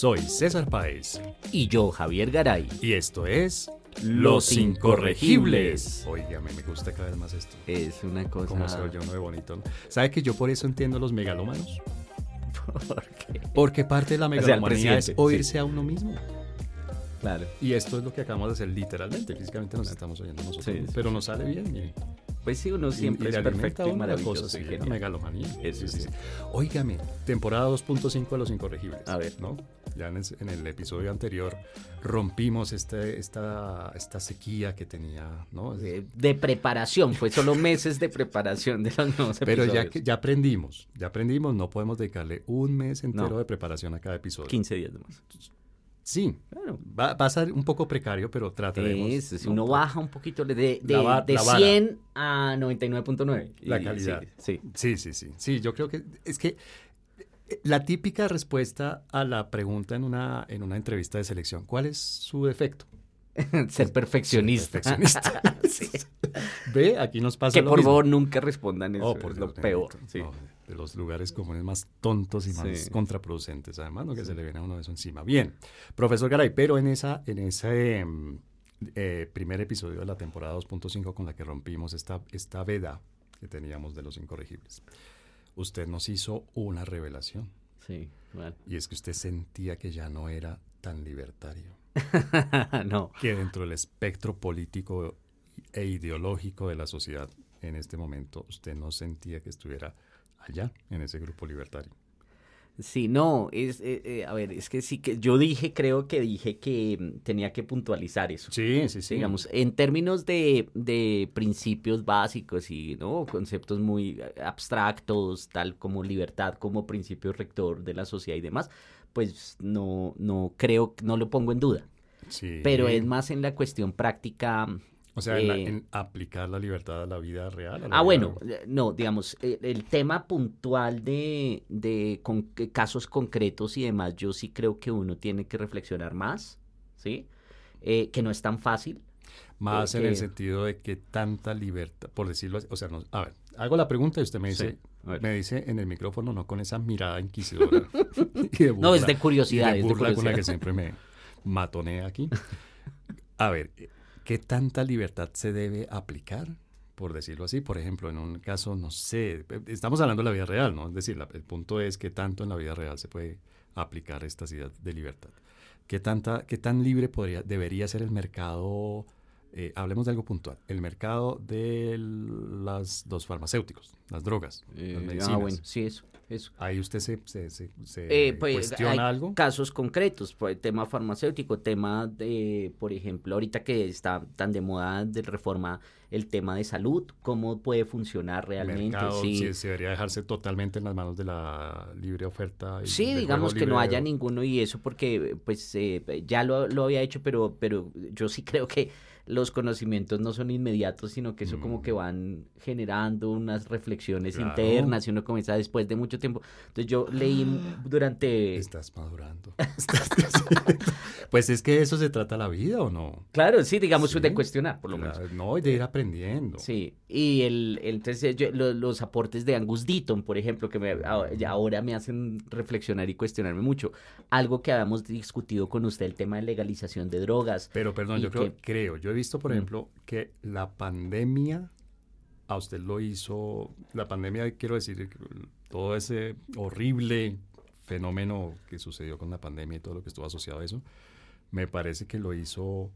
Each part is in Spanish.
Soy César Páez Y yo, Javier Garay. y esto es Los Incorregibles. Óigame, me gusta cada vez más esto. Es una cosa... Cómo se oye uno de bonito. ¿no? ¿Sabe que yo por eso entiendo a los megalómanos? ¿Por qué? Porque parte de la megalomanía es oírse a uno mismo. Claro. Y esto es lo que acabamos de hacer literalmente. Físicamente nos estamos oyendo nosotros. Sí, sí, pero nos sale bien. Pues sí, uno siempre y es perfecto y maravilloso. cosa, y megalomanía. Eso sí. Óigame, temporada 2.5 de Los Incorregibles. A ver. ¿no? Ya en el, en el episodio anterior rompimos este, esta, esta sequía que tenía, ¿no? De, de preparación, fue solo meses de preparación de los nuevos Pero ya, que, ya aprendimos, ya aprendimos, no podemos dedicarle un mes entero No. de preparación a cada episodio. 15 días más. Sí, Claro. va, va a ser un poco precario, pero trataremos. Eso, si ¿no? uno baja un poquito de, de, La de la vara. 100 a 99.9. La calidad. Sí, sí. Sí, sí, sí. Sí, yo creo que es que la típica respuesta a la pregunta en una, en una entrevista de selección, ¿cuál es su defecto? Ser perfeccionista. Perfeccionista. Sí. Ve, aquí nos pasa Que lo por mismo. favor nunca respondan eso. Oh, por es lo peor. sí. De los lugares comunes más tontos y más Sí. contraproducentes, además, ¿no? que se le viene a uno eso encima. Bien, profesor Garay, pero en esa, en ese mm, eh, primer episodio de la temporada 2.5 con la que rompimos esta, esta veda que teníamos de los incorregibles, usted nos hizo una revelación Sí, bueno. y es que usted sentía que ya no era tan libertario, no. que dentro del espectro político e ideológico de la sociedad en este momento usted no sentía que estuviera allá en ese grupo libertario. Sí, no, es, eh, eh, a ver, es que sí que yo dije, creo que dije que mm, tenía que puntualizar eso. Sí, sí, sí. Digamos, en términos de, de principios básicos y ¿no? conceptos muy eh, abstractos, tal como libertad como principio rector de la sociedad y demás, pues no, no creo, no lo pongo en duda. Sí. Pero es más en la cuestión práctica. O sea, en, la- eh, en aplicar la libertad a la vida real. la Ah, vida- bueno, eh, no, digamos, eh, el tema puntual de, de con- casos concretos y demás, yo sí creo que uno tiene que reflexionar más, ¿sí? Eh, que no es tan fácil. Más en el sentido de que tanta libertad, por decirlo así, o sea, no- a ver, hago la pregunta y usted me dice, Sí, me dice en el micrófono, no con esa mirada inquisidora. y de No, es de burla- curiosidad, y de es de burla con la curiosidad. que siempre me matonea aquí. A ver, ¿qué tanta libertad se debe aplicar? Por decirlo así, por ejemplo, en un caso, no sé, estamos hablando de la vida real, ¿no? Es decir, la- el punto es que tanto en la vida real se puede aplicar esta idea de libertad. ¿Qué, tanta, qué tan libre podría, debería ser el mercado? eh, hablemos de algo puntual. El mercado de las, los farmacéuticos, las drogas, las Eh, medicinas. ah, bueno, sí, eso. Eso. Ahí usted se, se, se- se Eh, pues, cuestiona hay algo. casos concretos, por el tema farmacéutico, tema de, por ejemplo, ahorita que está tan de moda de reforma el tema de salud, cómo puede funcionar realmente. mercado, sí. se debería dejarse totalmente en las manos de la libre oferta. y Sí, digamos que no haya ninguno y eso porque pues eh, ya lo, lo había hecho, pero, pero yo sí creo que los conocimientos no son inmediatos, sino que eso como Mm. que van generando unas reflexiones Claro. internas y uno comienza después de mucho tiempo. Entonces yo leí durante... Estás madurando. Pues es que de eso se trata la vida, ¿o no? Claro, sí, digamos Sí. de cuestionar, por lo menos. No, y de ir aprendiendo. Sí, y el, el- entonces yo- lo- los aportes de Angus Deaton, por ejemplo, que me, ahora me hacen reflexionar y cuestionarme mucho. Algo que habíamos discutido con usted, el tema de legalización de drogas. Pero perdón, yo creo, que- creo, yo he visto, por Mm. ejemplo, que la pandemia a usted lo hizo, la pandemia, quiero decir, todo ese horrible fenómeno que sucedió con la pandemia y todo lo que estuvo asociado a eso, me parece que lo hizo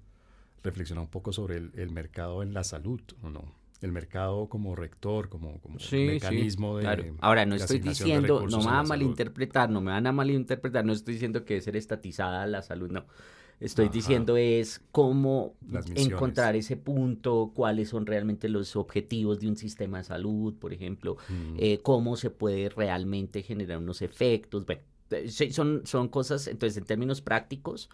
reflexionar un poco sobre el, el mercado en la salud, ¿o no? El mercado como rector, como, como mecanismo de... claro. Ahora, no estoy diciendo, no me van a malinterpretar, no me van a malinterpretar, no estoy diciendo que debe ser estatizada la salud, no. Estoy Ajá. diciendo es cómo encontrar ese punto, cuáles son realmente los objetivos de un sistema de salud, por ejemplo, Mm. eh, cómo se puede realmente generar unos efectos. Bueno, eh, son, son cosas, entonces en términos prácticos,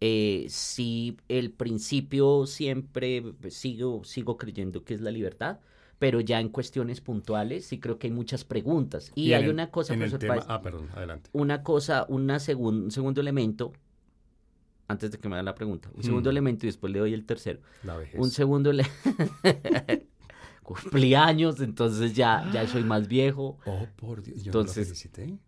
eh, sí, el principio siempre pues, sigo, sigo creyendo que es la libertad, pero ya en cuestiones puntuales sí creo que hay muchas preguntas. Y, hay el- una cosa, en el tema, Páez, Ah, perdón, adelante. una cosa, una segun- un segundo elemento, antes de que me hagan la pregunta, un segundo Mm. elemento y después le doy el tercero. La vejez. Un segundo. Cumplí años, entonces ya, ya soy más viejo. Oh, por Dios. Yo Entonces- no lo felicité.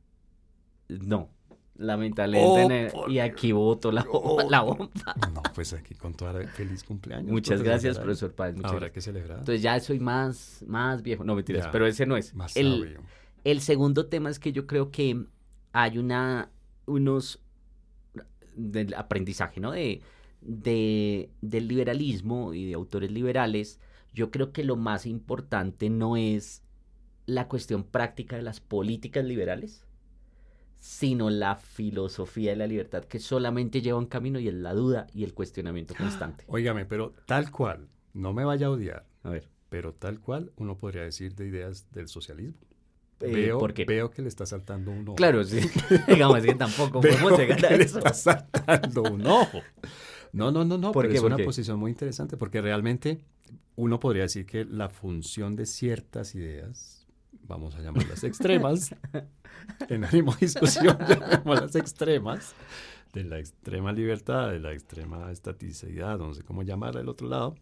No, lamentablemente. Oh, y aquí botó la, Oh. la bomba. No, pues aquí con toda la- feliz cumpleaños. Muchas gracias, Garay. profesor Páez. muchas Habrá gracias. que celebrar. Entonces ya soy más, más viejo. No, mentiras, Ya, pero ese no es. Más el, sabio. el segundo tema es que yo creo que hay una, unos del aprendizaje, ¿no? De, de, del liberalismo y de autores liberales. Yo creo que lo más importante no es la cuestión práctica de las políticas liberales, sino la filosofía de la libertad que solamente lleva un camino y es la duda y el cuestionamiento constante. Óigame, pero tal cual, no me vaya a odiar, A ver, pero tal cual uno podría decir de ideas del socialismo. Eh, veo, ¿por qué? veo que le está saltando un ojo. Claro, sí. Digamos que tampoco Veo podemos llegar a que le eso. está saltando un ojo. No, no, no, no, ¿Por pero qué? es ¿Por una qué? posición muy interesante porque realmente uno podría decir que la función de ciertas ideas, vamos a llamarlas extremas, en ánimo de discusión, llamémoslas extremas, de la extrema libertad, de la extrema estaticidad, no sé cómo llamarla del otro lado,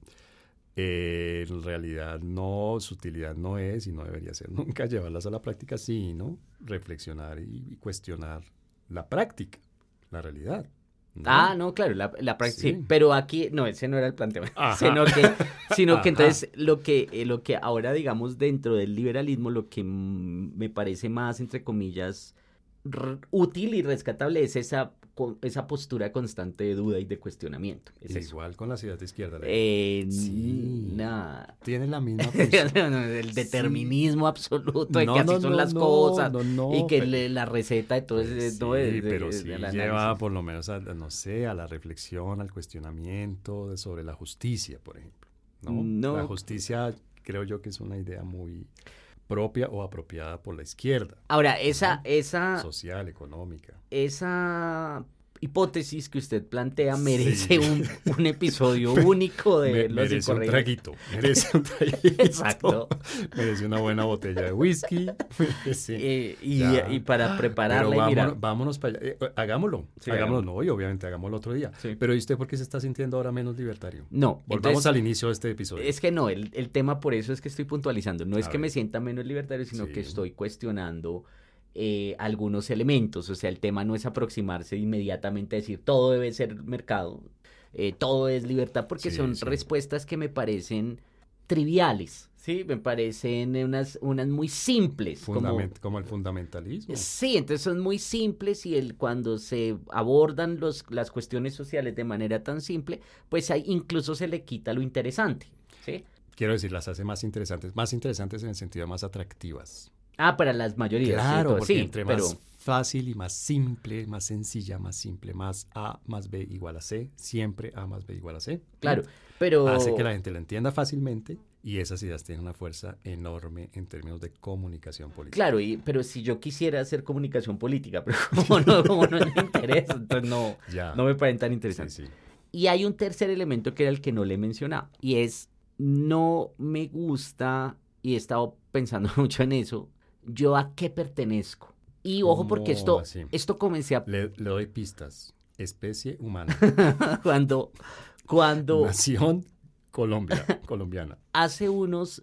eh, en realidad no, su utilidad no es y no debería ser nunca llevarlas a la práctica, sino reflexionar y, y cuestionar la práctica, la realidad. ¿no? Ah, no, claro, la, la práctica, sí. Sí. Pero aquí, no, ese no era el planteamiento. Ajá. Sino que, sino que entonces lo que, eh, lo que ahora, digamos, dentro del liberalismo, lo que me parece más, entre comillas, útil y rescatable es esa, co- esa postura constante de duda y de cuestionamiento. Es eso. Igual con las ideas de izquierda. Eh, Sí. nada. Tiene la misma función. el determinismo absoluto de No, que así no, son no, las no, cosas no, no, y que pero- le- la receta de todo ese Sí, no, de- pero sí lleva análisis. por lo menos, a, no sé, a la reflexión, al cuestionamiento de- sobre la justicia, por ejemplo. ¿no? No. La justicia creo yo que es una idea muy propia o apropiada por la izquierda, Ahora, esa, esa, social, económica. esa hipótesis que usted plantea merece Sí. un, un episodio único de Me- los merece un traguito, merece un traguito. Exacto. Merece una buena botella de whisky. merece- Eh, y, y para Pero prepararla y vámonos, mirar. vámonos para allá. Eh, hagámoslo. Sí, hagámoslo. No, y obviamente hagámoslo otro día. Sí. Pero ¿y usted por qué se está sintiendo ahora menos libertario? No, Volvamos entonces, al inicio de este episodio. es que no, el, el tema por eso es que estoy puntualizando. No es A que me sienta menos libertario, sino que estoy cuestionando eh, algunos elementos. O sea, el tema no es aproximarse inmediatamente a decir todo debe ser mercado, eh, todo es libertad, porque Sí, son sí. respuestas que me parecen triviales, ¿sí? Me parecen unas, unas muy simples. como- Fundament- como... el fundamentalismo. Sí, entonces son muy simples y el, cuando se abordan los, las cuestiones sociales de manera tan simple, pues ahí incluso se le quita lo interesante, ¿sí? Quiero decir, las hace más interesantes. Más interesantes en el sentido de más atractivas. Ah, para las mayorías. Claro, sí, entre pero más fácil y más simple, más sencilla, más simple, más A más B igual a C, siempre A más B igual a C. claro, pero Hace que la gente lo entienda fácilmente y esas ideas tienen una fuerza enorme en términos de comunicación política. claro, y, pero si yo quisiera hacer comunicación política, pero como no, como no me interesa, entonces no, Ya. no me parecen tan Sí, interesantes. sí. Y hay un tercer elemento que era el que no le he mencionado, y es, no me gusta, y he estado pensando mucho en eso, yo a qué pertenezco. Y ojo, porque ¿Cómo esto, así? esto comencé a... Le, le doy pistas. Especie humana. cuando, cuando Nación Colombia, colombiana. hace unos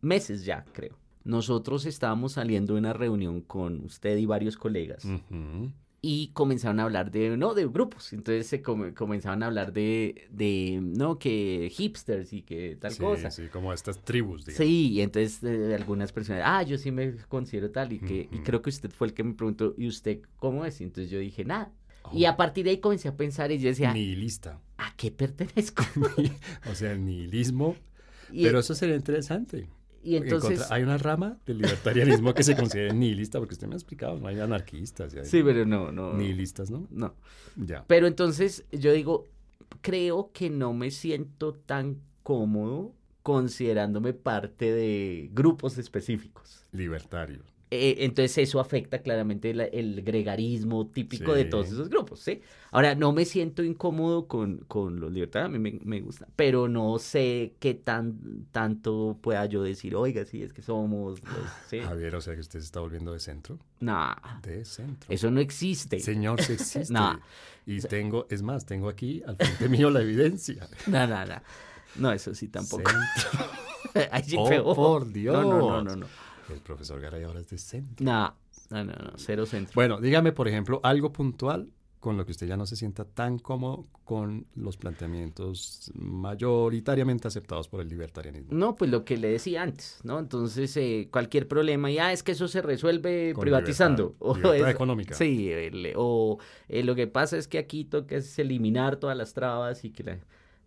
meses ya, creo, nosotros estábamos saliendo de una reunión con usted y varios colegas. Ujú. Y comenzaron a hablar de, no, de grupos. Entonces se come- comenzaron a hablar de, de, no, que hipsters y que tal Sí, cosa. sí, como estas tribus, digamos. Sí, y entonces eh, algunas personas, ah, yo sí me considero tal y que y creo que usted fue el que me preguntó, ¿y usted cómo es? Y entonces yo dije, nada. Oh, Y a partir de ahí comencé a pensar y yo decía, Nihilista. ¿a qué pertenezco? o sea, el nihilismo. Y, Pero eso sería interesante. Y entonces, hay una rama del libertarianismo que se considera nihilista, porque usted me ha explicado, no hay anarquistas. y hay sí, pero no, no, Nihilistas, ¿no? no. Ya. Pero entonces yo digo, creo que no me siento tan cómodo considerándome parte de grupos específicos. Libertario. Eh, entonces eso afecta claramente la- el gregarismo típico de todos esos grupos, ¿sí? Ahora, no me siento incómodo con, con los libertarios, a mí me, me gusta, pero no sé qué tan tanto pueda yo decir, oiga, sí, es que somos los, ¿sí? Javier, o sea que usted se está volviendo de centro. Nah, De centro. eso no existe. Señor, sí existe. No. Y tengo, es más, tengo aquí al frente mío la evidencia. No, no, no. No, eso sí tampoco. Ahí sí Oh, por Dios. No, no, no, no, no. El profesor Garay ahora es de centro. No, No, no, no, cero centro. Bueno, dígame, por ejemplo, algo puntual con lo que usted ya no se sienta tan cómodo con los planteamientos mayoritariamente aceptados por el libertarianismo. No, pues lo que le decía antes, ¿no? Entonces, eh, cualquier problema, ya es que eso se resuelve Con privatizando. libertad, libertad eso- económica. Sí, el- o eh, lo que pasa es que aquí toca es eliminar todas las trabas y que la...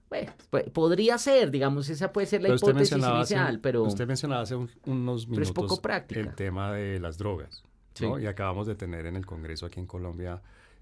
Bueno, pues, podría ser, digamos, esa puede ser la Pero hipótesis inicial, pero... usted mencionaba hace un- unos Pero es minutos poco práctica. el tema de las drogas. ¿no? Sí. Y acabamos de tener en el Congreso aquí en Colombia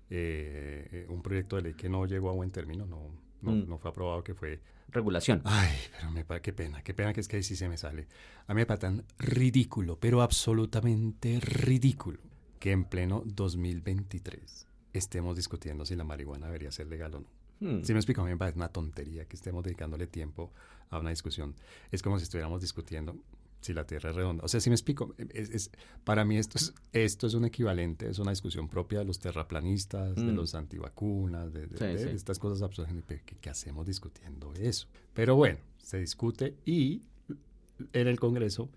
eh, eh, un proyecto de ley que no llegó a buen término, no, no, Mm. no fue aprobado, que fue Regulación. Ay, pero me qué pena, qué pena que es que ahí sí se me sale. A mí me parece tan ridículo, pero absolutamente ridículo, que en pleno 2023 estemos discutiendo si la marihuana debería ser legal o no. Hmm. Si me explico, a mí me parece una tontería que estemos dedicándole tiempo a una discusión. Es como si estuviéramos discutiendo si la Tierra es redonda. O sea, si me explico, es, es- para mí esto es, esto es un equivalente, es una discusión propia de los terraplanistas, de Mm. los antivacunas, de, de- Sí, de- sí. de estas cosas absurdas. ¿Qué, qué hacemos discutiendo eso? Pero bueno, se discute y en el Congreso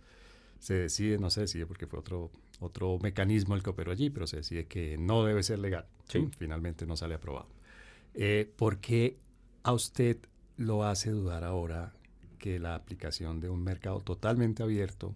se decide, no se decide porque fue otro, otro mecanismo el que operó allí, pero se decide que no debe ser legal. Sí. Finalmente no sale aprobado. Eh, ¿Por qué a usted lo hace dudar ahora que la aplicación de un mercado totalmente abierto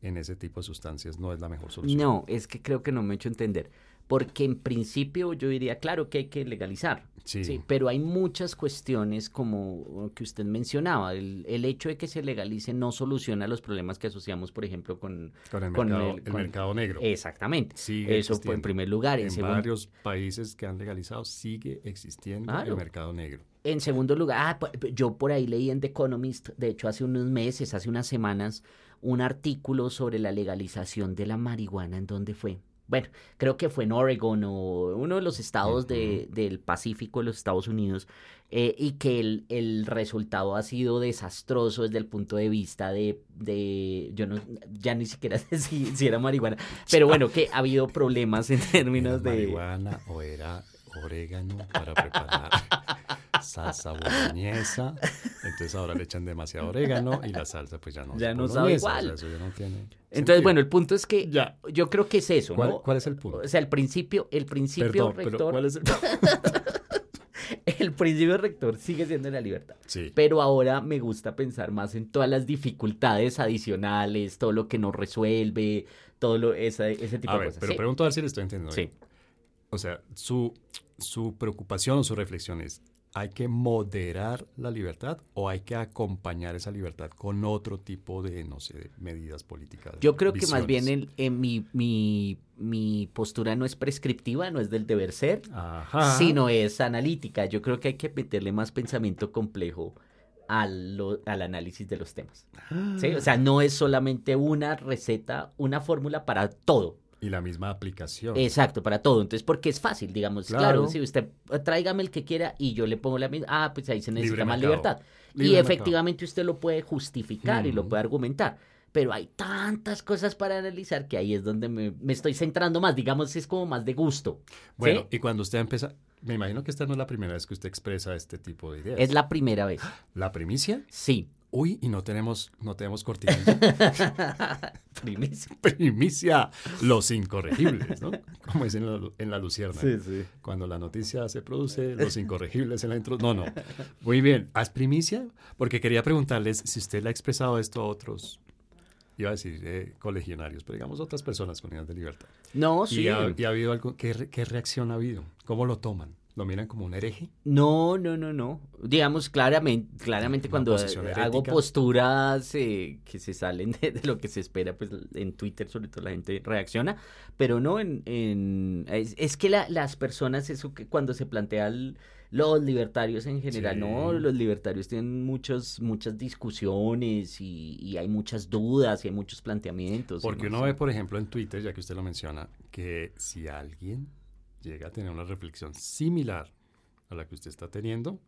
en ese tipo de sustancias no es la mejor solución? No, es que creo que no me he hecho entender. Porque en principio yo diría, claro que hay que legalizar. Sí. pero hay muchas cuestiones como que usted mencionaba. El, el hecho de que se legalice no soluciona los problemas que asociamos, por ejemplo, con... Con el con mercado, el- el con- mercado negro. Exactamente. Sigue Eso fue en primer lugar. En, En segundo, varios países que han legalizado sigue existiendo Claro. el mercado negro. en segundo lugar, ah, pu- yo por ahí leí en The Economist, de hecho hace unos meses, hace unas semanas, un artículo sobre la legalización de la marihuana. ¿En dónde fue? Bueno, creo que fue en Oregon o uno de los estados de- del Pacífico de los Estados Unidos, eh, y que el, el resultado ha sido desastroso desde el punto de vista de, de yo no, ya ni siquiera sé si, si era marihuana, pero bueno, que ha habido problemas en términos ¿Era de... marihuana o era orégano para preparar salsa boloñesa? Entonces ahora le echan demasiado orégano y la salsa pues ya no Ya es no sabe boloñesa, o sea, igual. eso ya no tiene Entonces, sentido. bueno, el punto es que Ya. yo creo que es eso, ¿Cuál, ¿no? cuál es el punto? O sea, el principio, el principio Perdón, pero rector, ¿cuál es el el principio rector sigue siendo la libertad. Sí. Pero ahora me gusta pensar más en todas las dificultades adicionales, todo lo que no resuelve, todo lo, esa- ese tipo A de ver, cosas. pero ¿sí? pregunto a ver si le estoy entendiendo. Sí. bien. O sea, su, su preocupación o su reflexión es, ¿hay que moderar la libertad o hay que acompañar esa libertad con otro tipo de, no sé, de medidas políticas? Yo creo que más bien el- en mi, mi, mi postura no es prescriptiva, no es del deber ser, Ajá. sino es analítica. Yo creo que hay que meterle más pensamiento complejo al, lo- al análisis de los temas. ¿sí? O sea, no es solamente una receta, una fórmula para todo. Y la misma aplicación. Exacto, para todo. Entonces, porque es fácil, digamos, claro, Claro. si usted eh, tráigame el que quiera y yo le pongo la misma, ah, pues ahí se necesita Libre más mercado. libertad. Libre y mercado. efectivamente usted lo puede justificar y lo puede argumentar. Pero hay tantas cosas para analizar que ahí es donde me, me estoy centrando más, digamos, es como más de gusto. ¿sí? Bueno, y cuando usted empieza, me imagino que esta no es la primera vez que usted expresa este tipo de ideas. Es la primera vez. ¿La primicia? Sí. Uy, y no tenemos, no tenemos cortinilla. Primicia. primicia, los incorregibles, ¿no? Como es en la, en la Lucierna. sí. Cuando la noticia se produce, los incorregibles en la intro. No, no. Muy bien. ¿Haz primicia? Porque quería preguntarles si usted le ha expresado esto a otros, iba a decir eh, colegionarios, pero digamos otras personas con ideas de libertad. No, sí. ¿Y, ha, y ha habido algo? ¿qué, ¿Qué reacción ha habido? ¿Cómo lo toman? ¿Lo miran como un hereje? No, no, no, no. Digamos claramente, claramente Una cuando hago posturas eh, que se salen de, de lo que se espera, pues en Twitter sobre todo la gente reacciona, pero no en... en- es, es que la- las personas, eso que cuando se plantean los libertarios en general, Sí. no, los libertarios tienen muchos, muchas discusiones y, y hay muchas dudas y hay muchos planteamientos. Porque no uno sé. ve, por ejemplo, en Twitter, ya que usted lo menciona, que si alguien llega a tener una reflexión similar a la que usted está teniendo,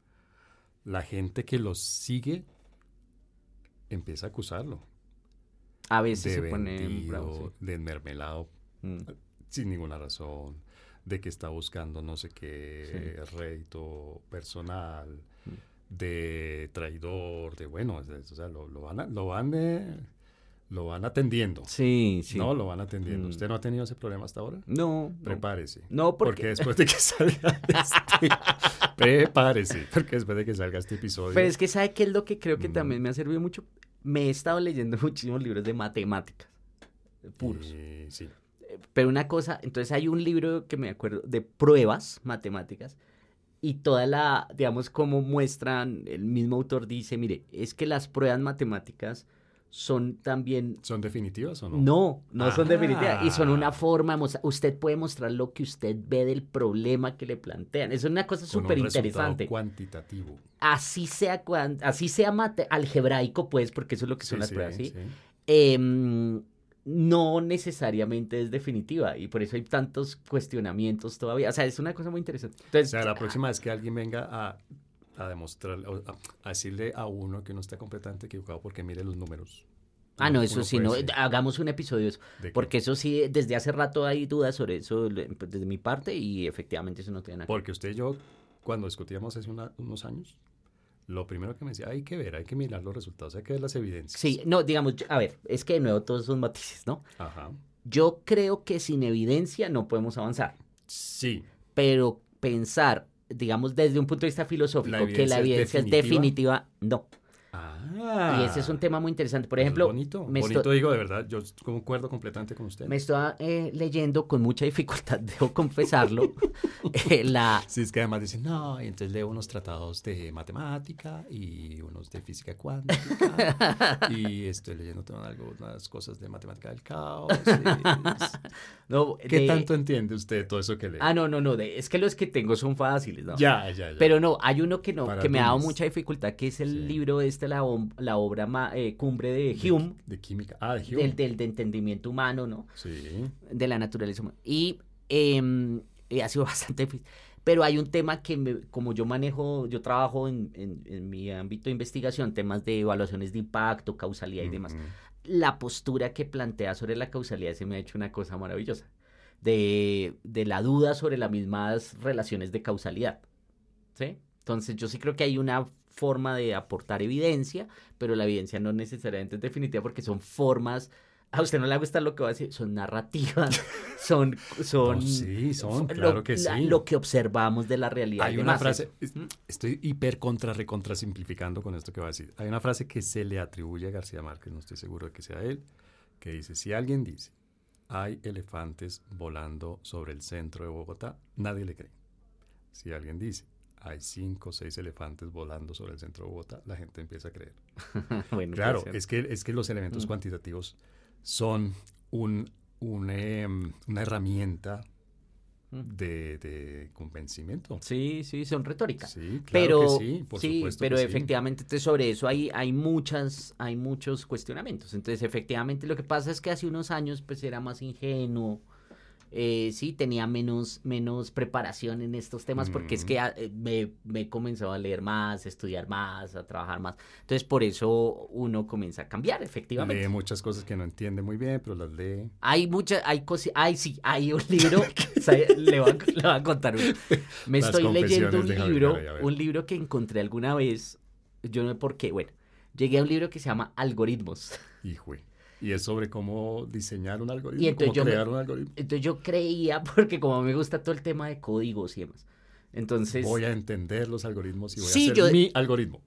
la gente que lo sigue empieza a acusarlo A veces de se pone bravo, de mermelado sí. Mm. sin ninguna razón, de que está buscando no sé qué rédito personal, Mm. de traidor, de bueno, o sea, lo, lo van, a- lo van, eh, lo van atendiendo. Sí, sí. No, lo van atendiendo. Mm. ¿Usted no ha tenido ese problema hasta ahora? No. Prepárese. No, porque- porque después de que salga este... Prepárese, porque después de que salga este episodio... Pero es que ¿sabe qué es lo que creo que Mm. también me ha servido mucho? Me he estado leyendo muchísimos libros de matemáticas. Puros. Eh, sí. Pero una cosa, entonces hay un libro que me acuerdo de pruebas matemáticas y toda la, digamos, como muestran, el mismo autor dice, mire, es que las pruebas matemáticas son también... ¿Son definitivas o no? No, no son Ah. definitivas. Y son una forma, usted puede mostrar lo que usted ve del problema que le plantean. Es una cosa súper interesante. cuantitativo. Así sea, cuan- así sea mate- algebraico, pues, porque eso es lo que son Sí, las sí, pruebas, ¿sí? sí. em, no necesariamente es definitiva y por eso hay tantos cuestionamientos todavía. O sea, es una cosa muy interesante. O Entonces, sea, la próxima vez que alguien venga a, a demostrar, a, a decirle a uno que uno está completamente equivocado porque mire los números. ah, Uno- no, eso sí, no, decir hagamos un episodio eso. de Porque eso sí, desde hace rato hay dudas sobre eso desde mi parte y efectivamente eso no tiene nada. Porque usted y yo, cuando discutíamos hace una- unos años, lo primero que me decía, hay que ver, hay que mirar los resultados, hay que ver las evidencias. Sí, no, digamos, a ver, es que de nuevo todos son matices, ¿no? Ajá. Yo creo que sin evidencia no podemos avanzar, Sí. pero pensar, digamos, desde un punto de vista filosófico, ¿La que la evidencia es definitiva, no. Ah. Y ese es un tema muy interesante. Por Eso es ejemplo, bonito, me bonito estoy- digo, de verdad, yo concuerdo completamente con usted. me estoy eh, leyendo con mucha dificultad, debo confesarlo, eh, la... Sí, es que además dicen, no, y entonces leo unos tratados de matemática y unos de física cuántica y estoy leyendo también algunas cosas de matemática del caos. no, ¿Qué de- tanto entiende usted todo eso que lee? Ah, no, no, no, de- es que los que tengo son fáciles, ¿no? Ya, ya, ya. Pero no, hay uno que no, Para que me ha dado mucha dificultad, que es el Sí. libro este, la, om- la obra ma- eh, cumbre de Hume, De, química. Ah, de Hume. del, del de entendimiento humano, ¿no? Sí. de la naturaleza humana. Y em, eh, ha sido bastante difícil. Pero hay un tema que, me- como yo manejo, yo trabajo en, en- en mi ámbito de investigación, temas de evaluaciones de impacto, causalidad y demás. La postura que plantea sobre la causalidad se me ha hecho una cosa maravillosa. De, de la duda sobre las mismas relaciones de causalidad. ¿Sí? Entonces, yo sí creo que hay una forma de aportar evidencia, pero la evidencia no necesariamente es definitiva porque son formas. A usted no le gusta lo que va a decir, son narrativas, son. son No, sí, son, lo- claro que la- sí. Lo que observamos de la realidad. Hay una frase, es- ¿Mm? estoy hiper contra recontra simplificando con esto que va a decir. Hay una frase que se le atribuye a García Márquez, no estoy seguro de que sea él, que dice, si alguien dice, hay elefantes volando sobre el centro de Bogotá, nadie le cree. Si alguien dice, hay cinco o seis elefantes volando sobre el centro de Bogotá, la gente empieza a creer. Bueno, Claro, es que, es que los elementos Mm. cuantitativos son un, un, em, una herramienta Mm. de, de convencimiento. Sí, sí, son retóricas. Sí, claro pero que sí, por sí, supuesto pero que sí. efectivamente entonces, sobre eso hay, hay muchas, hay muchos cuestionamientos. Entonces, efectivamente, lo que pasa es que hace unos años pues era más ingenuo. Eh, sí, tenía menos, menos preparación en estos temas porque es que ah, eh, me, me he comenzado a leer más, a estudiar más, a trabajar más. Entonces, por eso uno comienza a cambiar, efectivamente. Lee muchas cosas que no entiende muy bien, pero las lee. Hay muchas, hay cosas, ay sí, hay un libro, le, voy a, le voy a contar uno. Me Las estoy leyendo un Javier libro, un libro que encontré alguna vez, yo no sé por qué, bueno, llegué a un libro que se llama Algoritmos. Hijo. Y es sobre cómo diseñar un algoritmo, Y entonces cómo yo me- crear un algoritmo. Entonces yo creía, porque como me gusta todo el tema de códigos y demás, entonces, Voy a entender los algoritmos y voy Sí, a hacer yo- mi algoritmo.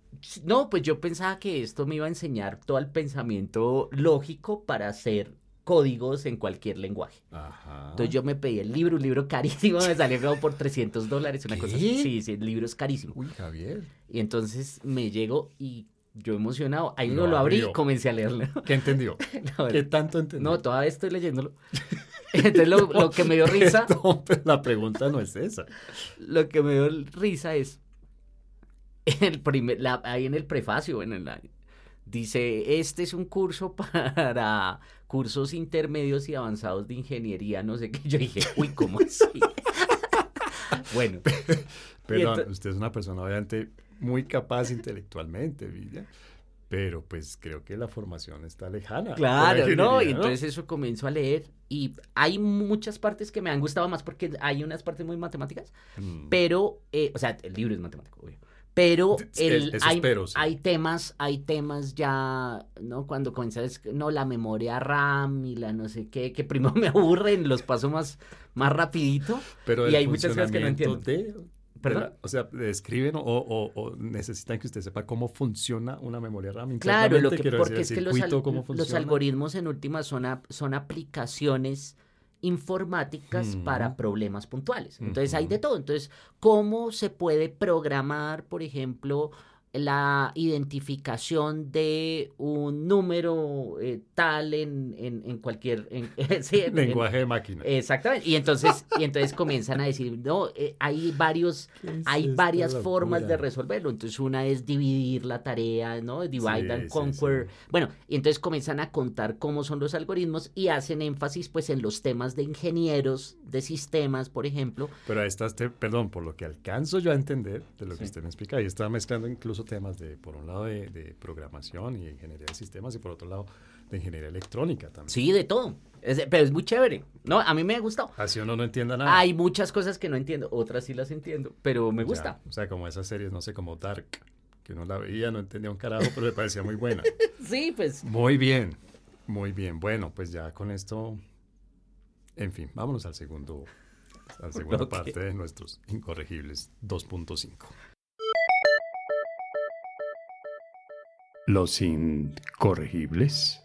no, pues yo pensaba que esto me iba a enseñar todo el pensamiento lógico para hacer códigos en cualquier lenguaje. Ajá. Entonces yo me pedí el libro, un libro carísimo, me salió como por 300 dólares, una cosa así. Sí, sí, el libro es carísimo. Uy, Javier. Y entonces me llegó y yo emocionado, ahí Lo no lo abrí abrió. y comencé a leerlo. ¿Qué entendió? La ¿Qué tanto entendió? No, todavía estoy leyéndolo. Entonces lo, lo que me dio risa, No, pero la pregunta no es esa. lo que me dio risa es el primer, la- ahí en el prefacio, en el, dice, este es un curso para cursos intermedios y avanzados de ingeniería, no sé qué. Yo dije, uy, ¿cómo así? bueno, Perdón, usted es una persona obviamente muy capaz intelectualmente, Villa. Pero pues creo que la formación está lejana. Claro, ¿no? Y entonces eso comienzo a leer y hay muchas partes que me han gustado más porque hay unas partes muy matemáticas, Mm. pero, eh, o sea, el libro es matemático, obvio, Pero el, hay, espero, sí. hay temas, hay temas ya, ¿no? Cuando comienzas, no, la memoria RAM y la no sé qué, que primero me aburren, los paso más, más rapidito. Pero Y hay muchas cosas que no entiendo. de- de ¿Perdón? la- o sea, describen o, o- o necesitan que usted sepa cómo funciona una memoria RAM. Claro, lo que, quiero porque decir, es que los, al- los algoritmos en última son, son aplicaciones informáticas para problemas puntuales. Entonces hay de todo. Entonces, ¿cómo se puede programar, por ejemplo, la identificación de un número eh, tal en, en, en cualquier... en- sí, en- en- Lenguaje de máquina. Exactamente. Y entonces, y entonces comienzan a decir, no, eh, hay varios, ¿Qué es hay varias formas de resolverlo. Entonces, una es dividir la tarea, ¿no? Divide Sí, and conquer. sí. Bueno, y entonces comienzan a contar cómo son los algoritmos y hacen énfasis, pues, en los temas de ingenieros de sistemas, por ejemplo. Pero ahí está, este- perdón, por lo que alcanzo yo a entender de lo Sí. que usted me explica, ahí está mezclando incluso temas de, por un lado, de, de programación y ingeniería de sistemas y por otro lado, de ingeniería electrónica también. Sí, de todo. Es- pero es muy chévere. No, a mí me ha gustado. Así uno no entienda nada. Hay muchas cosas que no entiendo, otras sí las entiendo, pero me Ya, gusta. o sea, como esas series, no sé, como Dark, que uno la veía, no entendía un carajo, pero le parecía muy buena. Sí, pues. Muy bien, muy bien. Bueno, pues ya con esto, en fin, vámonos al segundo, la segunda parte de nuestros incorregibles 2.5. Los incorregibles.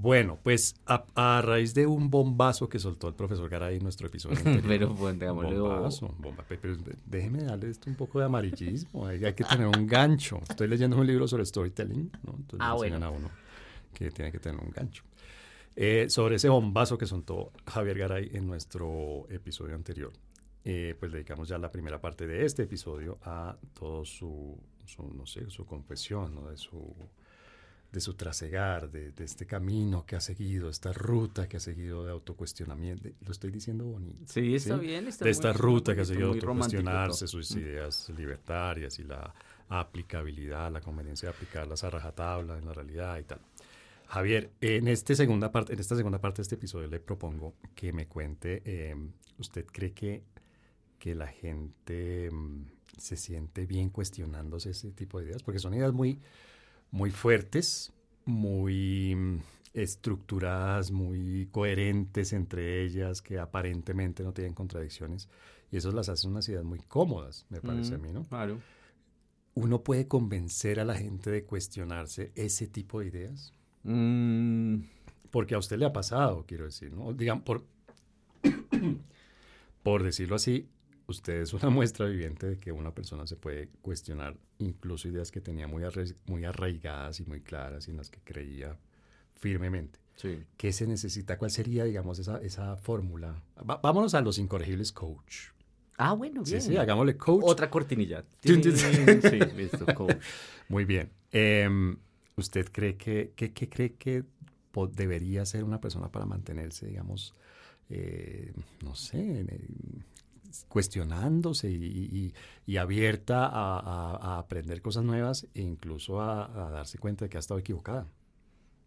Bueno, pues a, a raíz de un bombazo que soltó el profesor Garay en nuestro episodio anterior. Pero, pues, digámosle, o- Bombazo, bomba, pe- pero déjeme darle esto un poco de amarillismo. Hay, hay que tener un gancho. Estoy leyendo un libro sobre storytelling, ¿no? Entonces Ah, bueno. enseñan a uno que tiene que tener un gancho. Eh, sobre ese bombazo que soltó Javier Garay en nuestro episodio anterior, eh, pues dedicamos ya la primera parte de este episodio a todo su, su, no sé, su confesión, ¿no? De su de su trasegar, de, de este camino que ha seguido, esta ruta que ha seguido de autocuestionamiento. Lo estoy diciendo bonito. Sí, está ¿sí? bien. Está de esta muy ruta que ha seguido romántico autocuestionarse sus ideas libertarias y la aplicabilidad, la conveniencia de aplicarlas a rajatabla en la realidad y tal. Javier, en, este segunda parte, en esta segunda parte de este episodio le propongo que me cuente, eh, ¿usted cree que, que la gente mm, se siente bien cuestionándose ese tipo de ideas? Porque son ideas muy, muy fuertes, muy mm, estructuradas, muy coherentes entre ellas, que aparentemente no tienen contradicciones. Y eso las hace unas ideas muy cómodas, me parece a Mm, mí, ¿no? Claro. ¿Uno puede convencer a la gente de cuestionarse ese tipo de ideas? Mm, Porque a usted le ha pasado, quiero decir, ¿no? Digan, por, por decirlo así, usted es una muestra viviente de que una persona se puede cuestionar incluso ideas que tenía muy, muy arraigadas y muy claras y en las que creía firmemente. sí. ¿Qué se necesita? ¿Cuál sería, digamos, esa, esa fórmula? Va- vámonos a los incorregibles coach. Ah, bueno, Sí, bien. sí, hagámosle coach. Otra cortinilla. Tin, tin. Sí, listo, coach. Muy bien. Em, ¿Usted cree que, que, que cree que debería ser una persona para mantenerse, digamos, eh, no sé, cuestionándose y, y- y abierta a, a- a aprender cosas nuevas e incluso a, a darse cuenta de que ha estado equivocada?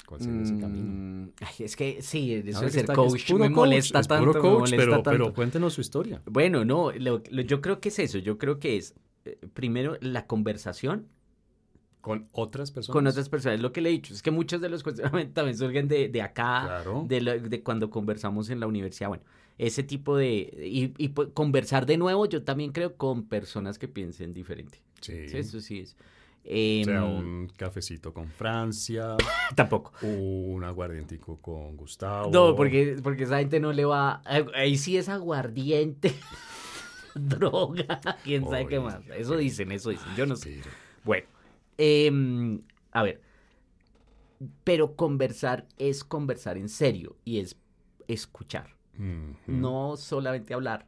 ¿Cuál sería ese camino? Mm, ay, es que sí, eso de ser es coach puro me coach, molesta es tanto. puro me coach, molesta pero, tanto. pero cuéntenos su historia. Bueno, no, lo- lo- yo creo que es eso. Yo creo que es, eh, primero, la conversación Con otras personas. con otras personas. Es lo que le he dicho. Es que muchos de los cuestionamientos también surgen de, de acá, Claro. de, lo- de cuando conversamos en la universidad. Bueno, ese tipo de... Y, y, pues, conversar de nuevo, yo también creo, con personas que piensen diferente. Sí. Sí, eso sí es. O sea, Em, un cafecito con Francia, Tampoco. un aguardientico con Gustavo. No, porque, porque esa gente no le va... Ahí sí es aguardiente, droga, quién sabe qué más. Eso dicen, eso dicen. Yo no sé. Bueno, em, a ver, pero conversar es conversar en serio y es escuchar, No solamente hablar,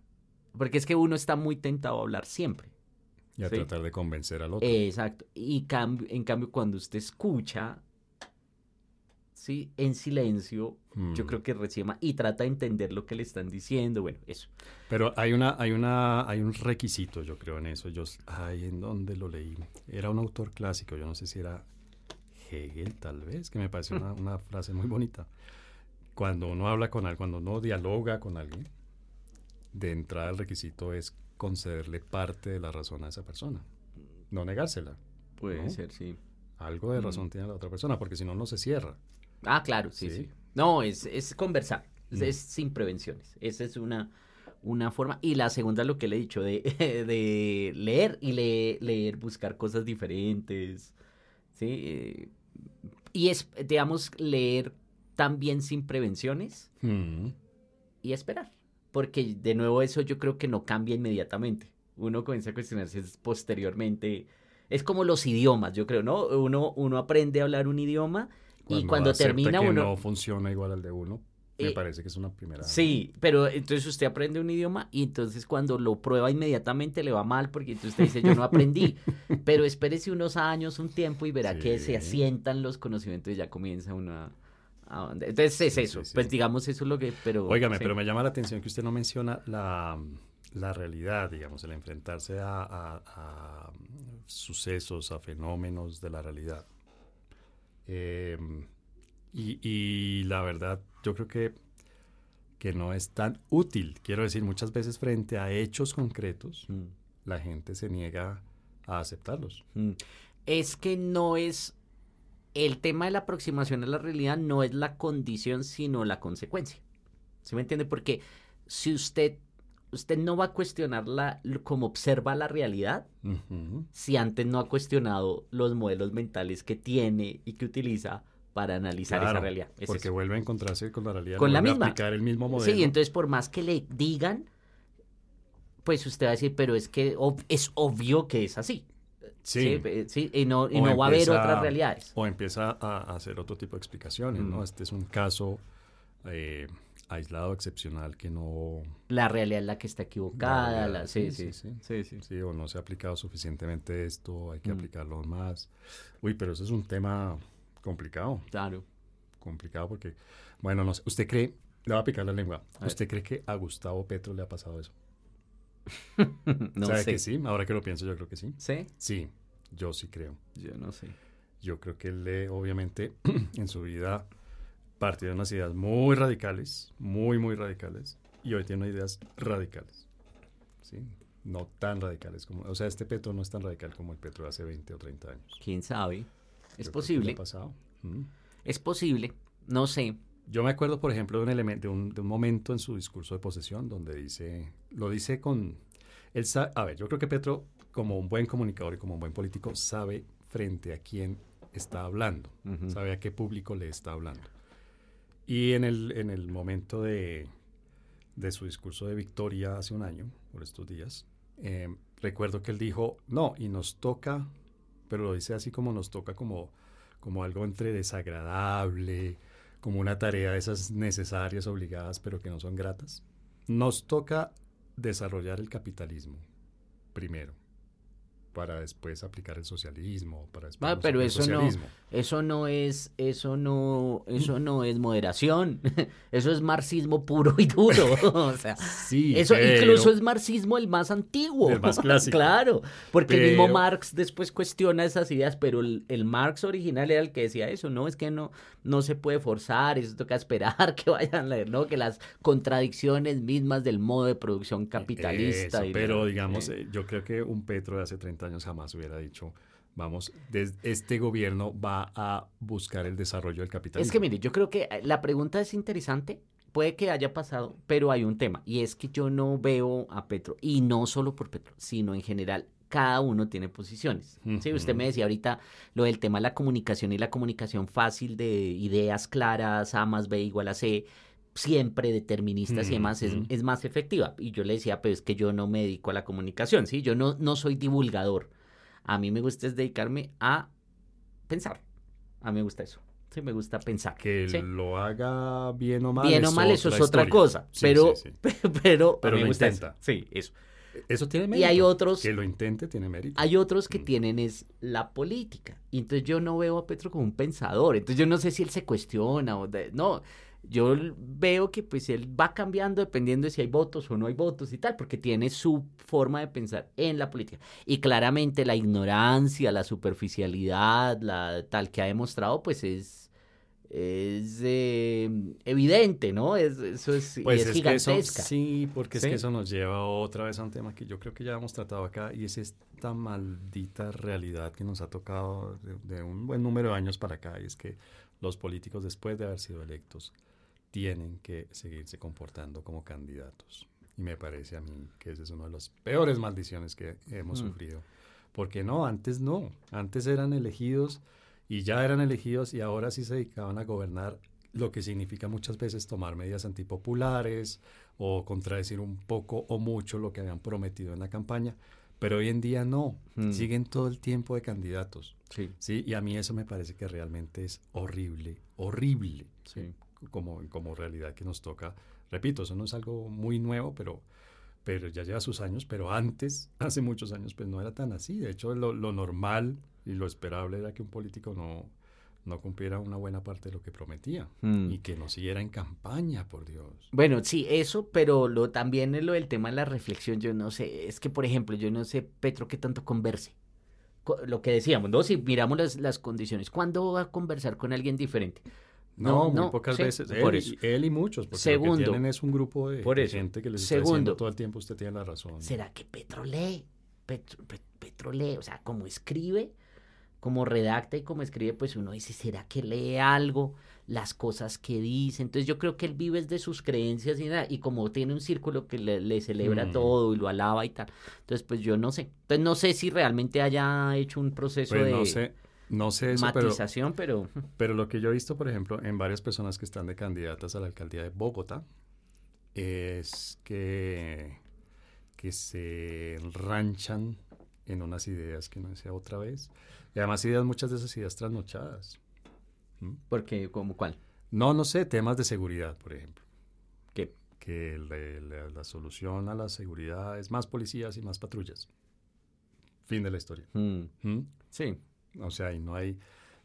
porque es que uno está muy tentado a hablar siempre. Y a sí. tratar de convencer al otro. Exacto. Y cambio, en cambio, cuando usted escucha, sí, en silencio, yo Mm. creo que recibe más y trata de entender lo que le están diciendo. Bueno, eso. Pero hay una, hay una, hay un requisito, yo creo, en eso. Yo, ay, ¿en dónde lo leí? Era un autor clásico, yo no sé si era Hegel, tal vez, que me pareció una, una frase muy bonita. Cuando uno habla con alguien, cuando uno dialoga con alguien, de entrada el requisito es concederle parte de la razón a esa persona. No negársela. Puede ¿no? ser, sí. Algo de Mm. razón tiene la otra persona, porque si no, no se cierra. Ah, claro, sí, Sí. sí. No, es, es conversar, es, Mm. es sin prevenciones. Esa es una, una forma. Y la segunda, lo que le he dicho, de, de leer y le- leer, buscar cosas diferentes. ¿sí? Eh, Y es, digamos, leer también sin prevenciones Mm. y esperar. Porque de nuevo eso yo creo que no cambia inmediatamente. Uno comienza a cuestionarse es posteriormente. Es como los idiomas, yo creo, ¿no? Uno, uno aprende a hablar un idioma y cuando termina que uno... no funciona igual al de uno, me Eh, parece que es una primera. Sí, pero entonces usted aprende un idioma y entonces cuando lo prueba inmediatamente le va mal porque entonces usted dice yo no aprendí, pero espérese unos años, un tiempo y verá que se asientan los conocimientos y ya comienza uno a... a- Entonces es eso, sí, sí. pues digamos eso es lo que... Pero, Óigame, pero me llama la atención que usted no menciona la, la realidad, digamos, el enfrentarse a, a- a sucesos, a fenómenos de la realidad. Eh, y, y la verdad, yo creo que, que no es tan útil. Quiero decir, muchas veces frente a hechos concretos, Mm, la gente se niega a aceptarlos. mm. Es que no es... El tema de la aproximación a la realidad no es la condición, sino la consecuencia. ¿Sí me entiende? Porque si usted, usted no va a cuestionar la, cómo observa la realidad, si antes no ha cuestionado los modelos mentales que tiene y que utiliza para analizar esa realidad. Es porque eso. vuelve a encontrarse con la realidad. Con no la misma. aplicar el mismo modelo. Sí, entonces por más que le digan, pues usted va a decir, pero es que ob- es obvio que es así. Sí. sí, y no, y no va a haber otras realidades. O empieza a, hacer otro tipo de explicaciones, Mm. ¿no? Este es un caso eh, aislado, excepcional, que no... La realidad es la que está equivocada. La la- realidad, sí, sí, sí, sí, sí, o no se ha aplicado suficientemente esto, hay que Mm. aplicarlo más. Uy, pero eso es un tema complicado, Claro. complicado porque, bueno, no sé, ¿usted cree, le voy a picar la lengua. ¿usted cree que a Gustavo Petro le ha pasado eso? no ¿Sabe sé. que sí? Ahora que lo pienso, yo creo que sí. ¿Sí? Sí, yo sí creo. Yo no sé. Yo creo que él, obviamente, en su vida partió de unas ideas muy radicales, muy, muy radicales, y hoy tiene ideas radicales. ¿sí? No tan radicales como... O sea, este Petro no es tan radical como el Petro de hace 20 o 30 años. ¿Quién sabe? Es Yo posible. ha pasado. Mm. Es posible. No sé. Yo me acuerdo, por ejemplo, de un, elemento, de, un, de un momento en su discurso de posesión donde dice, lo dice con... Él sa- a ver, yo creo que Petro, como un buen comunicador y como un buen político, sabe frente a quién está hablando, sabe a qué público le está hablando. Y en el, en el momento de, de su discurso de victoria hace un año, por estos días, eh, recuerdo que él dijo, no, y nos toca, pero lo dice así como nos toca como, como algo entre desagradable, como una tarea de esas necesarias, obligadas, pero que no son gratas. Nos toca desarrollar el capitalismo primero, para después aplicar el socialismo, para después Ah, pero el eso no- socialismo. Eso no es, eso no, eso no es moderación. Eso es marxismo puro y duro. O sea, Sí, eso pero- incluso es marxismo el más antiguo. El más clásico. claro, porque el mismo Marx después cuestiona esas ideas, pero el, el Marx original era el que decía eso, no es que no, no se puede forzar, eso toca esperar que vayan a leer, ¿no? Que las contradicciones mismas del modo de producción capitalista. Eso, y pero digamos, eh, eh, yo creo que un Petro de hace 30 años jamás hubiera dicho, vamos, des- este gobierno va a buscar el desarrollo del capitalismo. Es que mire, yo creo que eh, la pregunta es interesante, puede que haya pasado, pero hay un tema, y es que yo no veo a Petro, y no solo por Petro, sino en general, cada uno tiene posiciones. Sí, usted me decía ahorita lo del tema de la comunicación y la comunicación fácil de ideas claras, A más B igual a C, siempre deterministas y demás, es, Ujú. es más efectiva. Y yo le decía, pero es que yo no me dedico a la comunicación, ¿sí? Yo no, no soy divulgador. A mí me gusta es dedicarme a pensar. A mí me gusta eso. Sí, me gusta pensar. que ¿sí? lo haga bien o mal. Bien o mal, eso es otra cosa. Sí, pero, sí, pero, Pero me lo gusta intenta. eso. Sí, eso. Eso tiene Y mérito. hay otros, Que lo intente tiene mérito. hay otros que Mm. tienen es la política. Y entonces yo no veo a Petro como un pensador. Entonces yo no sé si él se cuestiona o de- no. Yo veo que pues él va cambiando dependiendo de si hay votos o no hay votos y tal, porque tiene su forma de pensar en la política. Y claramente la ignorancia, la superficialidad, la tal que ha demostrado, pues es, es eh, evidente, ¿no? Es, eso es, Pues es es que eso- gigantesca. sí, porque Sí. es que eso nos lleva otra vez a un tema que yo creo que ya hemos tratado acá y es esta maldita realidad que nos ha tocado de, de un buen número de años para acá y es que los políticos después de haber sido electos tienen que seguirse comportando como candidatos. Y me parece a mí que esa es una de las peores maldiciones que hemos Mm. sufrido. Porque no, antes no. Antes eran elegidos y ya eran elegidos y ahora sí se dedicaban a gobernar, lo que significa muchas veces tomar medidas antipopulares o contradecir un poco o mucho lo que habían prometido en la campaña. Pero hoy en día no. Mm. Siguen todo el tiempo de candidatos. Sí, Sí, y a mí eso me parece que realmente es horrible, horrible sí. como, como realidad que nos toca. Repito, eso no es algo muy nuevo, pero, pero ya lleva sus años, pero antes, hace muchos años, pues no era tan así. De hecho, lo, lo normal y lo esperable era que un político no, no cumpliera una buena parte de lo que prometía Mm. y que no siguiera en campaña, por Dios. Bueno, sí, eso, pero lo también es lo del tema de la reflexión, yo no sé, es que por ejemplo, yo no sé, Petro, qué tanto converse. Co- Lo que decíamos, ¿no? Si miramos las, las condiciones, ¿cuándo va a conversar con alguien diferente? No, No, muy no, sí, veces. por Él, eso. y- él y muchos, porque lo Segundo. que tienen es un grupo de, Por eso. gente que les está Segundo. diciendo todo el tiempo, usted tiene la razón. ¿Será que Petro lee? Petro, Pe- Petro lee, o sea, como escribe, como redacta y como escribe, pues uno dice, ¿será que lee algo? Las cosas que dice. Entonces yo creo que él vive de sus creencias y nada. Y como tiene un círculo que le, le celebra Mm. todo y lo alaba y tal. Entonces, pues yo no sé. Entonces no sé si realmente haya hecho un proceso Pues de no sé, no sé eso, pero, matización, pero... pero lo que yo he visto, por ejemplo, en varias personas que están de candidatas a la alcaldía de Bogotá, es que, que se ranchan en unas ideas que no decía otra vez. Y además ideas, muchas de esas ideas trasnochadas. ¿Mm? Porque, como cuál? No, no sé, temas de seguridad, por ejemplo. ¿Qué? Que le- le- la solución a la seguridad es más policías y más patrullas. Fin de la historia. Mm, ¿Mm? Sí. O sea, ahí no hay,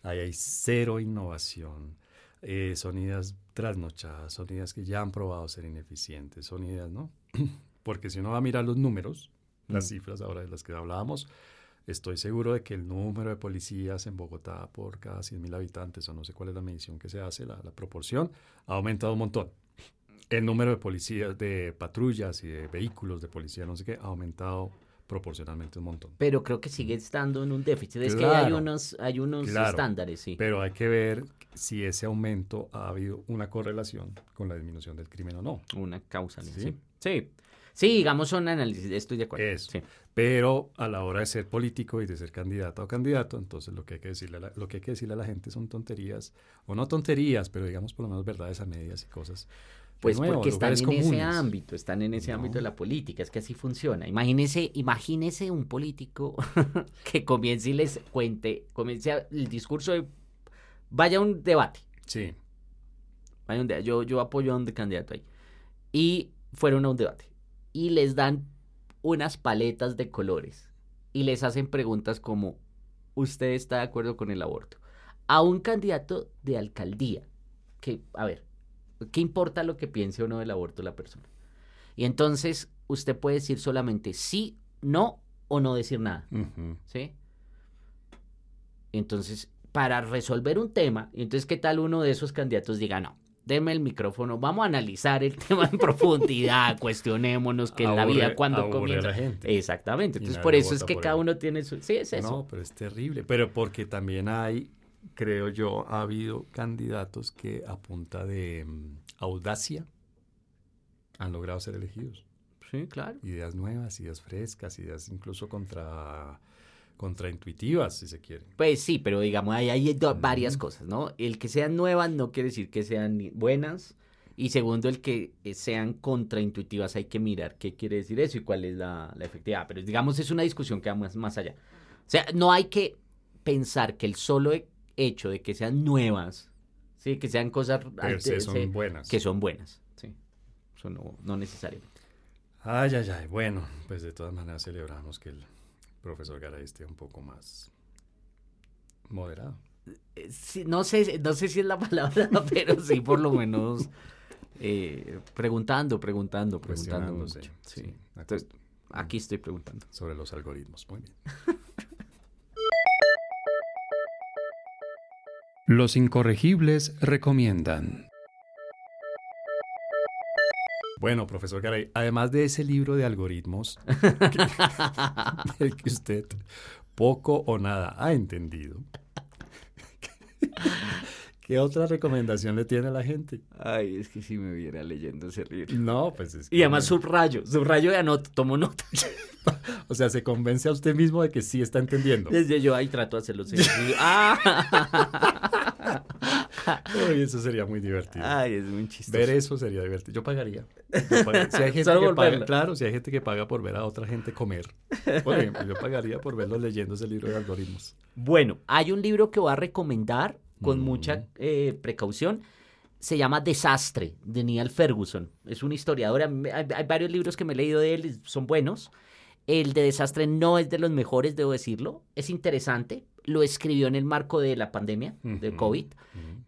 ahí hay cero innovación. Eh, son ideas trasnochadas, son ideas que ya han probado ser ineficientes, son ideas, ¿no? Porque si uno va a mirar los números, las Mm. cifras ahora de las que hablábamos, estoy seguro de que el número de policías en Bogotá por cada 100.000 habitantes, o no sé cuál es la medición que se hace, la, la proporción, ha aumentado un montón. El número de policías, de patrullas y de vehículos de policía, no sé qué, ha aumentado proporcionalmente un montón. Pero creo que sigue estando en un déficit. Es que hay unos, hay unos Claro. estándares, sí. Pero hay que ver si ese aumento ha habido una correlación con la disminución del crimen o no. Una causalidad, Sí. sí. Sí. Sí, digamos son análisis, estoy de acuerdo. Eso. Sí. Pero a la hora de ser político y de ser candidato o candidato, entonces lo que hay que decirle a la, lo que hay que decirle a la gente son tonterías, o no tonterías, pero digamos por lo menos verdades a medias y cosas. Pues nuevo, porque están en ese ámbito, están en ese No. ámbito de la política, es que así funciona. Imagínese, imagínese un político que comience y les cuente, comience el discurso de, vaya a un debate, Sí, vaya un de- yo, yo apoyo a un candidato ahí, y fueron a un debate, y les dan unas paletas de colores, y les hacen preguntas como, ¿usted está de acuerdo con el aborto? A un candidato de alcaldía, que, a ver, ¿qué importa lo que piense o no del aborto la persona? Y entonces usted puede decir solamente sí, no o no decir nada, ¿sí? Entonces, para resolver un tema, y entonces, ¿qué tal uno de esos candidatos diga, no, deme el micrófono, vamos a analizar el tema en profundidad, cuestionémonos que en la vida cuando a comienza... la gente. Exactamente, entonces por eso es que cada él. uno tiene su... Sí, es eso. No, pero es terrible. Pero porque también hay, creo yo, ha habido candidatos que a punta de mm, audacia han logrado ser elegidos. Sí, claro. Ideas nuevas, ideas frescas, ideas incluso contra contraintuitivas, si se quiere. Pues sí, pero digamos, hay, hay varias Mm. cosas, ¿no? El que sean nuevas no quiere decir que sean buenas. Y segundo, el que eh, sean contraintuitivas, hay que mirar qué quiere decir eso y cuál es la, la efectividad. Pero digamos, es una discusión que va más, más allá. O sea, no hay que pensar que el solo he- hecho de que sean nuevas, ¿sí? que sean cosas ante- son se- buenas. que son buenas. ¿sí? Eso no, no necesariamente. Ay, ay, ay. Bueno, pues de todas maneras celebramos que el profesor Garay esté un poco más moderado. Eh, sí, no, sé, no sé si es la palabra, pero sí, por lo menos eh, preguntando, preguntando, preguntando. Mucho, sí. sí. Entonces, aquí estoy preguntando. Sobre los algoritmos. Muy bien. Los incorregibles recomiendan. Bueno, profesor Garay, además de ese libro de algoritmos, que, el que usted poco o nada ha entendido, ¿qué otra recomendación le tiene a la gente? Ay, es que si me viera leyendo ese libro. No, pues es que... Y además subrayo, subrayo y anoto, tomo nota. o sea, se convence a usted mismo de que sí está entendiendo. Desde yo ahí trato de hacerlo. ¡Ah! Uy, eso sería muy divertido. Ay, es muy chistoso. Ver eso sería divertido. Yo pagaría. Si hay gente que paga, claro, si hay gente que paga por ver a otra gente comer. Por ejemplo, yo pagaría por verlos leyendo ese libro de algoritmos. Bueno, hay un libro que voy a recomendar con mm. mucha eh, precaución. Se llama Desastre, de Neil Ferguson. Es un historiador. hay varios libros que me he leído de él, son buenos. El de Desastre no es de los mejores, debo decirlo. Es interesante. Lo escribió en el marco de la pandemia, de COVID,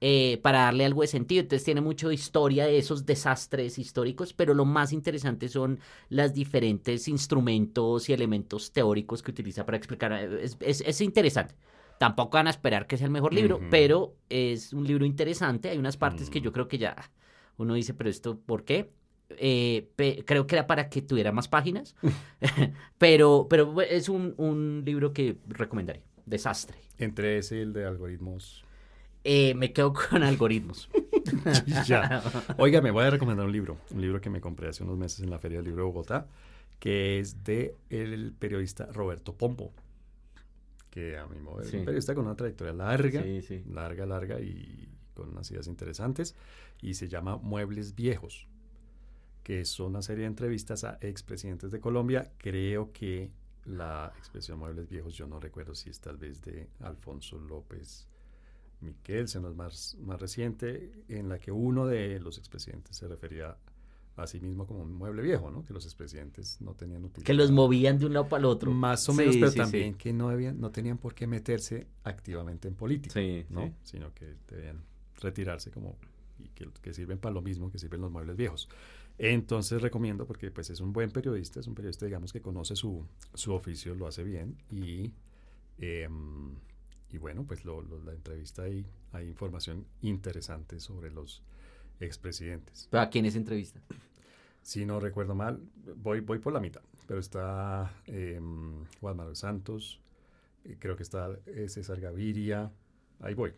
eh, para darle algo de sentido. Entonces tiene mucha historia de esos desastres históricos, pero lo más interesante son los diferentes instrumentos y elementos teóricos que utiliza para explicar. Es, interesante. Tampoco van a esperar que sea el mejor libro, pero es un libro interesante. Hay unas partes que yo creo que ya uno dice, pero esto, ¿por qué? Eh, creo que era para que tuviera más páginas, pero, pero es un, libro que recomendaría. Desastre. Entre ese y el de algoritmos. Eh, me quedo con algoritmos. ya. Oiga, me voy a recomendar un libro, un libro que me compré hace unos meses en la Feria del Libro de Bogotá, que es de el periodista Roberto Pombo, que a mi modo es un periodista con una trayectoria larga, larga, larga y con unas ideas interesantes, y se llama Muebles Viejos que es una serie de entrevistas a expresidentes de Colombia. Creo que la expresión muebles viejos, yo no recuerdo si es tal vez de Alfonso López Miquel, sino es más, más reciente, en la que uno de los expresidentes se refería a sí mismo como un mueble viejo, ¿no? Que los expresidentes no tenían utilidad. Que los movían de un lado para el otro. Más o menos, pero también que no, no tenían por qué meterse activamente en política, ¿no? Sino que debían retirarse como y que, que sirven para lo mismo que sirven los muebles viejos. Entonces recomiendo porque pues es un buen periodista, es un periodista digamos que conoce su, su oficio, lo hace bien y, em, y bueno, pues lo, la entrevista ahí hay información interesante sobre los expresidentes. ¿A quién es entrevista? Si no recuerdo mal, voy, voy por la mitad, pero está eh, Juan Manuel Santos, eh, creo que está eh, César Gaviria, ahí voy.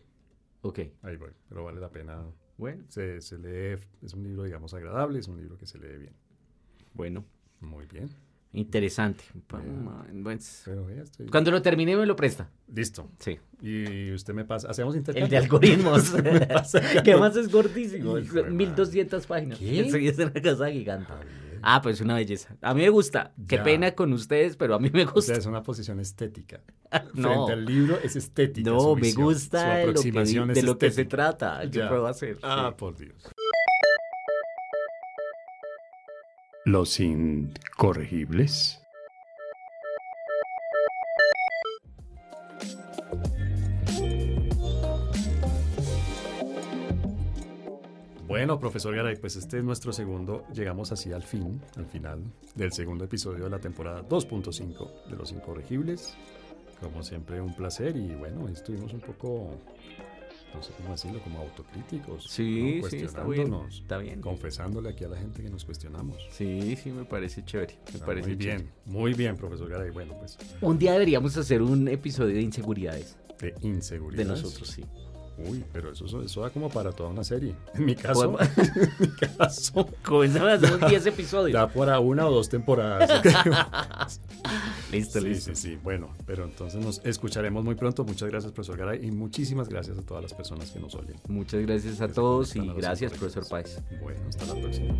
Ok. Ahí voy, pero vale la pena bueno. Se, se lee, es un libro, digamos, agradable, es un libro que se lee bien. Bueno. Muy bien. Interesante. Cuando lo termine me lo presta. Listo. Sí. Y usted me pasa, hacemos intercambio. El de algoritmos. que más es gordísimo. 1200 páginas. ¿Qué? Es una casa gigante. Ah, pues una belleza. A mí me gusta. Qué pena con ustedes, pero a mí me gusta. O sea, es una posición estética. no. Frente al libro es estética. No, me gusta su aproximación lo que, de lo que se trata. ¿Qué puedo hacer? Ah, por Dios. Los incorregibles. Bueno, profesor Garay, pues este es nuestro segundo, llegamos así al fin, al final del segundo episodio de la temporada 2.5 de Los Incorregibles. Como siempre, un placer y bueno, estuvimos un poco, no sé cómo decirlo, como autocríticos. Sí, sí, está bien, está bien. Confesándole aquí a la gente que nos cuestionamos. Sí, sí, me parece chévere. Me parece muy bien, muy bien, profesor Garay. Bueno, pues. Un día deberíamos hacer un episodio de inseguridades. De inseguridades. De nosotros, sí. Uy, pero eso, eso da como para toda una serie. En mi caso, en mi caso. Comenzamos a 10 episodios. Da para una o dos temporadas. listo, listo. Sí, sí, Bueno, pero entonces nos escucharemos muy pronto. Muchas gracias, profesor Garay, y muchísimas gracias a todas las personas que nos oyen. Muchas gracias a todos y gracias, profesor Páez. Bueno, hasta la próxima.